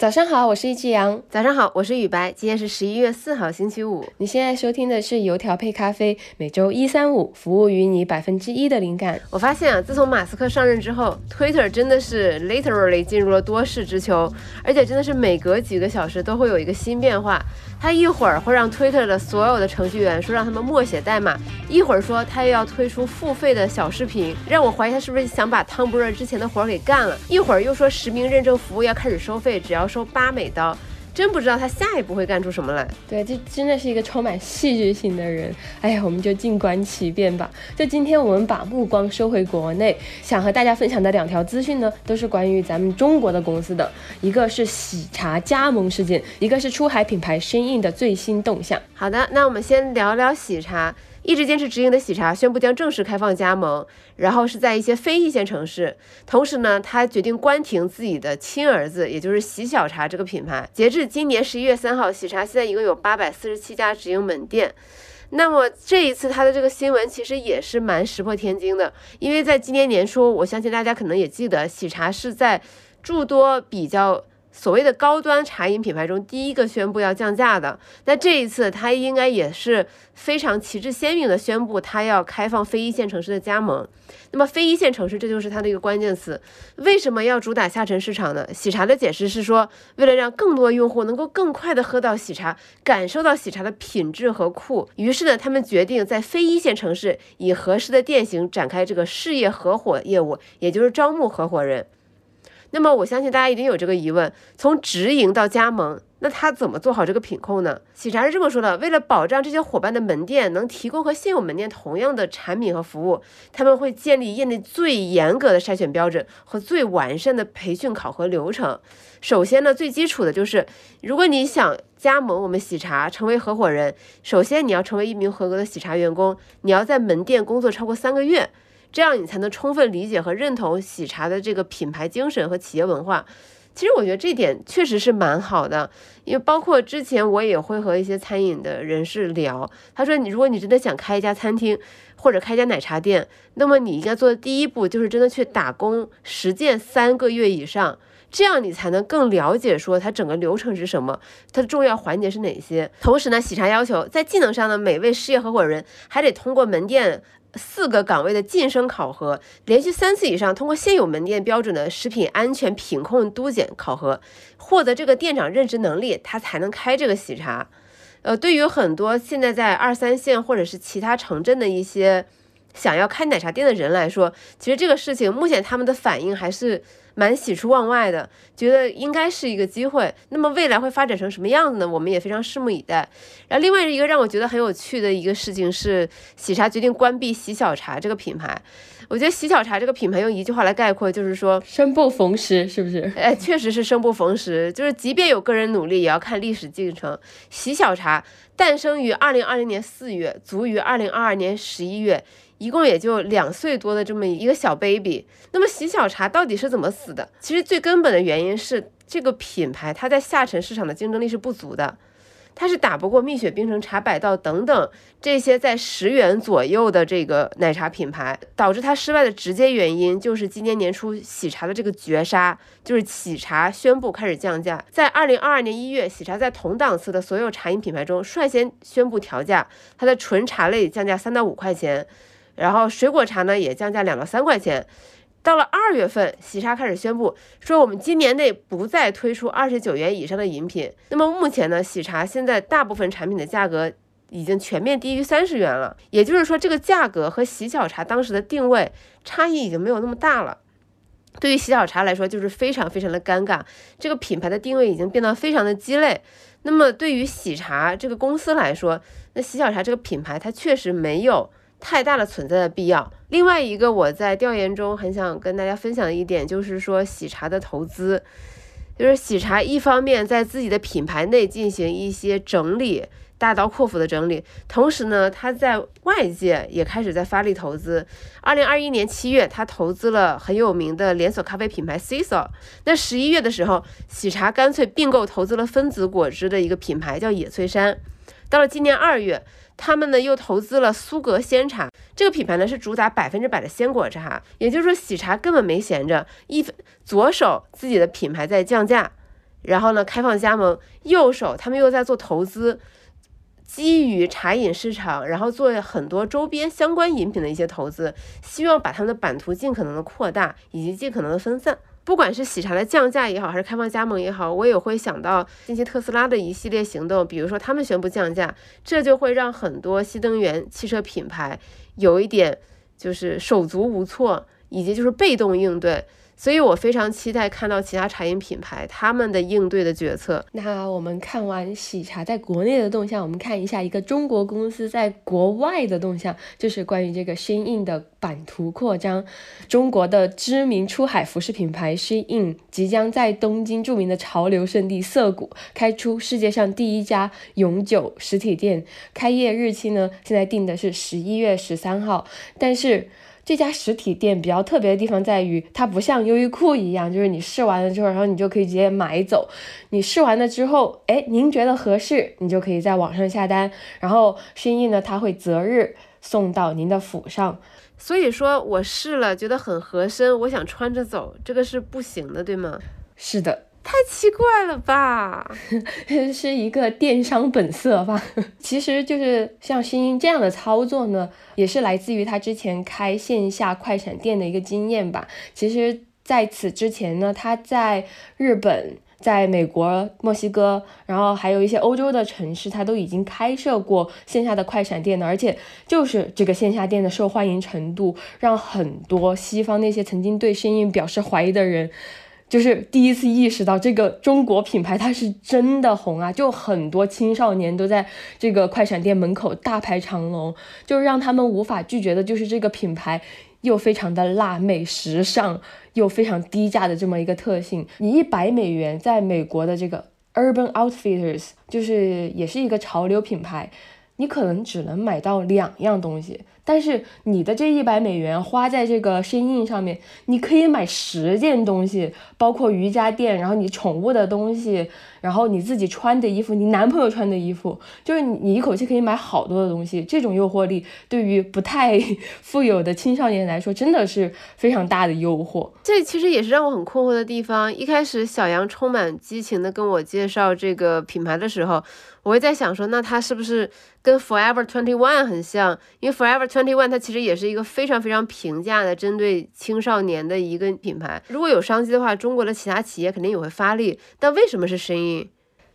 早上好，我是一只羊。早上好，我是雨白。今天是十一月四号，星期五。你现在收听的是油条配咖啡，每周一、三、五服务于你百分之一的灵感。我发现啊，自从马斯克上任之后，Twitter 真的是 literally 进入了多事之秋，而且真的是每隔几个小时都会有一个新变化。他一会儿会让 Twitter 的所有的程序员说让他们默写代码，一会儿说他又要推出付费的小视频，让我怀疑他是不是想把汤 r 尔之前的活儿给干了。一会儿又说实名认证服务要开始收费，只要收八美刀。真不知道他下一步会干出什么来。对，这真的是一个充满戏剧性的人。哎呀，我们就静观其变吧。就今天我们把目光收回国内，想和大家分享的两条资讯呢，都是关于咱们中国的公司的。一个是喜茶加盟事件，一个是出海品牌深印的最新动向。好的，那我们先聊聊喜茶。一直坚持直营的喜茶宣布将正式开放加盟，然后是在一些非一线城市。同时呢，他决定关停自己的亲儿子，也就是喜小茶这个品牌。截至今年十一月三号，喜茶现在一共有八百四十七家直营门店。那么这一次他的这个新闻其实也是蛮石破天惊的，因为在今年年初，我相信大家可能也记得，喜茶是在诸多比较。所谓的高端茶饮品牌中，第一个宣布要降价的，那这一次它应该也是非常旗帜鲜明的宣布，它要开放非一线城市的加盟。那么非一线城市，这就是它的一个关键词。为什么要主打下沉市场呢？喜茶的解释是说，为了让更多用户能够更快的喝到喜茶，感受到喜茶的品质和酷，于是呢，他们决定在非一线城市以合适的店型展开这个事业合伙业务，也就是招募合伙人。那么我相信大家一定有这个疑问：从直营到加盟，那他怎么做好这个品控呢？喜茶是这么说的：为了保障这些伙伴的门店能提供和现有门店同样的产品和服务，他们会建立业内最严格的筛选标准和最完善的培训考核流程。首先呢，最基础的就是，如果你想加盟我们喜茶成为合伙人，首先你要成为一名合格的喜茶员工，你要在门店工作超过三个月。这样你才能充分理解和认同喜茶的这个品牌精神和企业文化。其实我觉得这点确实是蛮好的，因为包括之前我也会和一些餐饮的人士聊，他说你如果你真的想开一家餐厅或者开一家奶茶店，那么你应该做的第一步就是真的去打工实践三个月以上，这样你才能更了解说它整个流程是什么，它的重要环节是哪些。同时呢，喜茶要求在技能上的每位事业合伙人还得通过门店。四个岗位的晋升考核，连续三次以上通过现有门店标准的食品安全品控督检考核，获得这个店长任职能力，他才能开这个喜茶。呃，对于很多现在在二三线或者是其他城镇的一些想要开奶茶店的人来说，其实这个事情目前他们的反应还是。蛮喜出望外的，觉得应该是一个机会。那么未来会发展成什么样子呢？我们也非常拭目以待。然后另外一个让我觉得很有趣的一个事情是，喜茶决定关闭喜小茶这个品牌。我觉得喜小茶这个品牌用一句话来概括，就是说生不逢时，是不是？哎，确实是生不逢时。就是即便有个人努力，也要看历史进程。喜小茶诞生于二零二零年四月，卒于二零二二年十一月。一共也就两岁多的这么一个小 baby，那么喜小茶到底是怎么死的？其实最根本的原因是这个品牌它在下沉市场的竞争力是不足的，它是打不过蜜雪冰城、茶百道等等这些在十元左右的这个奶茶品牌，导致它失败的直接原因就是今年年初喜茶的这个绝杀，就是喜茶宣布开始降价，在二零二二年一月，喜茶在同档次的所有茶饮品牌中率先宣布调价，它的纯茶类降价三到五块钱。然后水果茶呢也降价两到三块钱，到了二月份，喜茶开始宣布说我们今年内不再推出二十九元以上的饮品。那么目前呢，喜茶现在大部分产品的价格已经全面低于三十元了，也就是说这个价格和喜小茶当时的定位差异已经没有那么大了。对于喜小茶来说，就是非常非常的尴尬，这个品牌的定位已经变得非常的鸡肋。那么对于喜茶这个公司来说，那喜小茶这个品牌它确实没有。太大的存在的必要。另外一个我在调研中很想跟大家分享的一点，就是说喜茶的投资，就是喜茶一方面在自己的品牌内进行一些整理，大刀阔斧的整理，同时呢，他在外界也开始在发力投资。二零二一年七月，他投资了很有名的连锁咖啡品牌 c i s o。那十一月的时候，喜茶干脆并购投资了分子果汁的一个品牌叫野翠山。到了今年二月。他们呢又投资了苏格鲜茶这个品牌呢是主打百分之百的鲜果茶，也就是说喜茶根本没闲着，一分左手自己的品牌在降价，然后呢开放加盟，右手他们又在做投资。基于茶饮市场，然后做很多周边相关饮品的一些投资，希望把他们的版图尽可能的扩大，以及尽可能的分散。不管是喜茶的降价也好，还是开放加盟也好，我也会想到近期特斯拉的一系列行动，比如说他们宣布降价，这就会让很多新能源汽车品牌有一点就是手足无措，以及就是被动应对。所以我非常期待看到其他茶饮品牌他们的应对的决策。那我们看完喜茶在国内的动向，我们看一下一个中国公司在国外的动向，就是关于这个 Shein 的版图扩张。中国的知名出海服饰品牌 Shein 即将在东京著名的潮流圣地涩谷开出世界上第一家永久实体店，开业日期呢，现在定的是十一月十三号，但是。这家实体店比较特别的地方在于，它不像优衣库一样，就是你试完了之后，然后你就可以直接买走。你试完了之后，哎，您觉得合适，你就可以在网上下单，然后生意呢，它会择日送到您的府上。所以说我试了，觉得很合身，我想穿着走，这个是不行的，对吗？是的。太奇怪了吧，是一个电商本色吧？其实就是像新英这样的操作呢，也是来自于他之前开线下快闪店的一个经验吧。其实在此之前呢，他在日本、在美国、墨西哥，然后还有一些欧洲的城市，他都已经开设过线下的快闪店的。而且就是这个线下店的受欢迎程度，让很多西方那些曾经对新英表示怀疑的人。就是第一次意识到这个中国品牌它是真的红啊！就很多青少年都在这个快闪店门口大排长龙，就是让他们无法拒绝的，就是这个品牌又非常的辣妹、时尚又非常低价的这么一个特性。你一百美元在美国的这个 Urban Outfitters，就是也是一个潮流品牌，你可能只能买到两样东西。但是你的这一百美元花在这个身印上面，你可以买十件东西，包括瑜伽垫，然后你宠物的东西，然后你自己穿的衣服，你男朋友穿的衣服，就是你你一口气可以买好多的东西。这种诱惑力对于不太富有的青少年来说，真的是非常大的诱惑。这其实也是让我很困惑的地方。一开始小杨充满激情的跟我介绍这个品牌的时候，我会在想说，那它是不是跟 Forever Twenty One 很像？因为 Forever One 它其实也是一个非常非常平价的针对青少年的一个品牌。如果有商机的话，中国的其他企业肯定也会发力。但为什么是声音？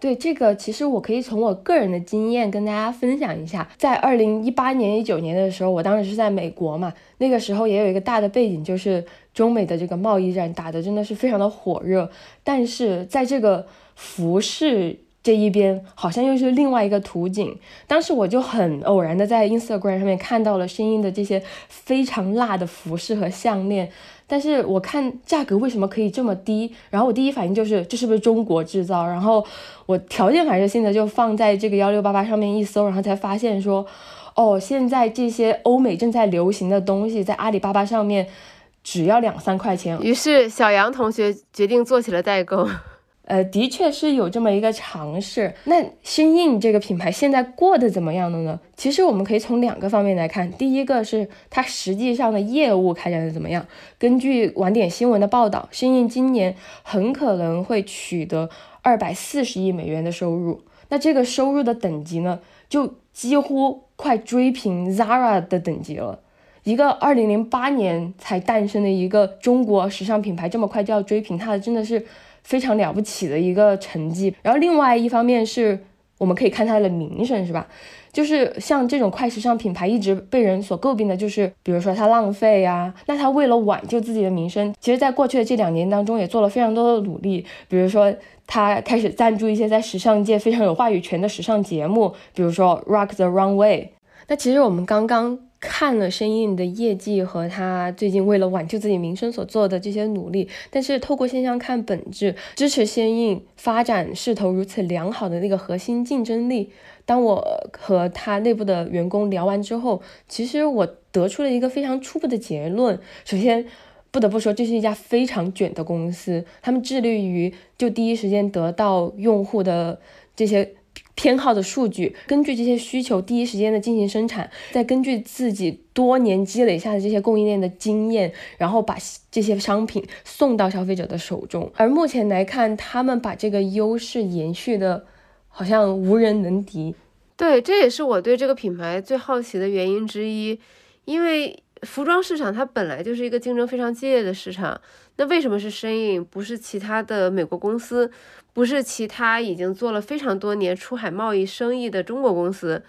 对这个，其实我可以从我个人的经验跟大家分享一下。在二零一八年、一九年的时候，我当时是在美国嘛，那个时候也有一个大的背景，就是中美的这个贸易战打的真的是非常的火热。但是在这个服饰。这一边好像又是另外一个图景。当时我就很偶然的在 Instagram 上面看到了声音的这些非常辣的服饰和项链，但是我看价格为什么可以这么低，然后我第一反应就是这是不是中国制造？然后我条件反射性的就放在这个幺六八八上面一搜，然后才发现说，哦，现在这些欧美正在流行的东西在阿里巴巴上面只要两三块钱。于是小杨同学决定做起了代购。呃，的确是有这么一个尝试。那新印这个品牌现在过得怎么样了呢？其实我们可以从两个方面来看。第一个是它实际上的业务开展的怎么样。根据晚点新闻的报道，新印今年很可能会取得二百四十亿美元的收入。那这个收入的等级呢，就几乎快追平 Zara 的等级了。一个二零零八年才诞生的一个中国时尚品牌，这么快就要追平它的，真的是。非常了不起的一个成绩，然后另外一方面是我们可以看它的名声，是吧？就是像这种快时尚品牌一直被人所诟病的，就是比如说它浪费呀。那它为了挽救自己的名声，其实在过去的这两年当中也做了非常多的努力，比如说它开始赞助一些在时尚界非常有话语权的时尚节目，比如说 Rock the Runway。那其实我们刚刚。看了生印的业绩和他最近为了挽救自己名声所做的这些努力，但是透过现象看本质，支持申印发展势头如此良好的那个核心竞争力，当我和他内部的员工聊完之后，其实我得出了一个非常初步的结论。首先，不得不说这是一家非常卷的公司，他们致力于就第一时间得到用户的这些。偏好的数据，根据这些需求第一时间的进行生产，再根据自己多年积累下的这些供应链的经验，然后把这些商品送到消费者的手中。而目前来看，他们把这个优势延续的，好像无人能敌。对，这也是我对这个品牌最好奇的原因之一，因为服装市场它本来就是一个竞争非常激烈的市场。那为什么是生意，不是其他的美国公司？不是其他已经做了非常多年出海贸易生意的中国公司，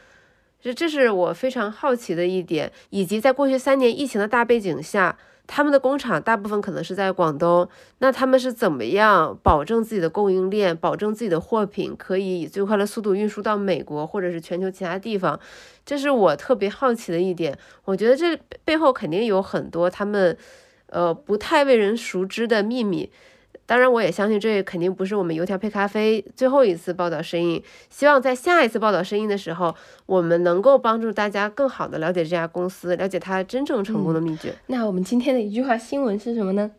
这这是我非常好奇的一点。以及在过去三年疫情的大背景下，他们的工厂大部分可能是在广东，那他们是怎么样保证自己的供应链，保证自己的货品可以以最快的速度运输到美国或者是全球其他地方？这是我特别好奇的一点。我觉得这背后肯定有很多他们呃不太为人熟知的秘密。当然，我也相信这肯定不是我们油条配咖啡最后一次报道声音。希望在下一次报道声音的时候，我们能够帮助大家更好的了解这家公司，了解它真正成功的秘诀。那我们今天的一句话新闻是什么呢？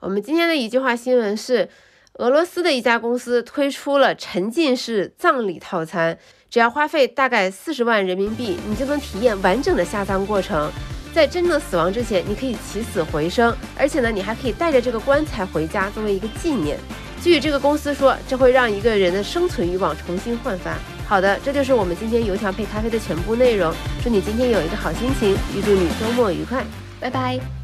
我们今天的一句话新闻是，俄罗斯的一家公司推出了沉浸式葬礼套餐，只要花费大概四十万人民币，你就能体验完整的下葬过程。在真正的死亡之前，你可以起死回生，而且呢，你还可以带着这个棺材回家作为一个纪念。据这个公司说，这会让一个人的生存欲望重新焕发。好的，这就是我们今天油条配咖啡的全部内容。祝你今天有一个好心情，预祝你周末愉快，拜拜。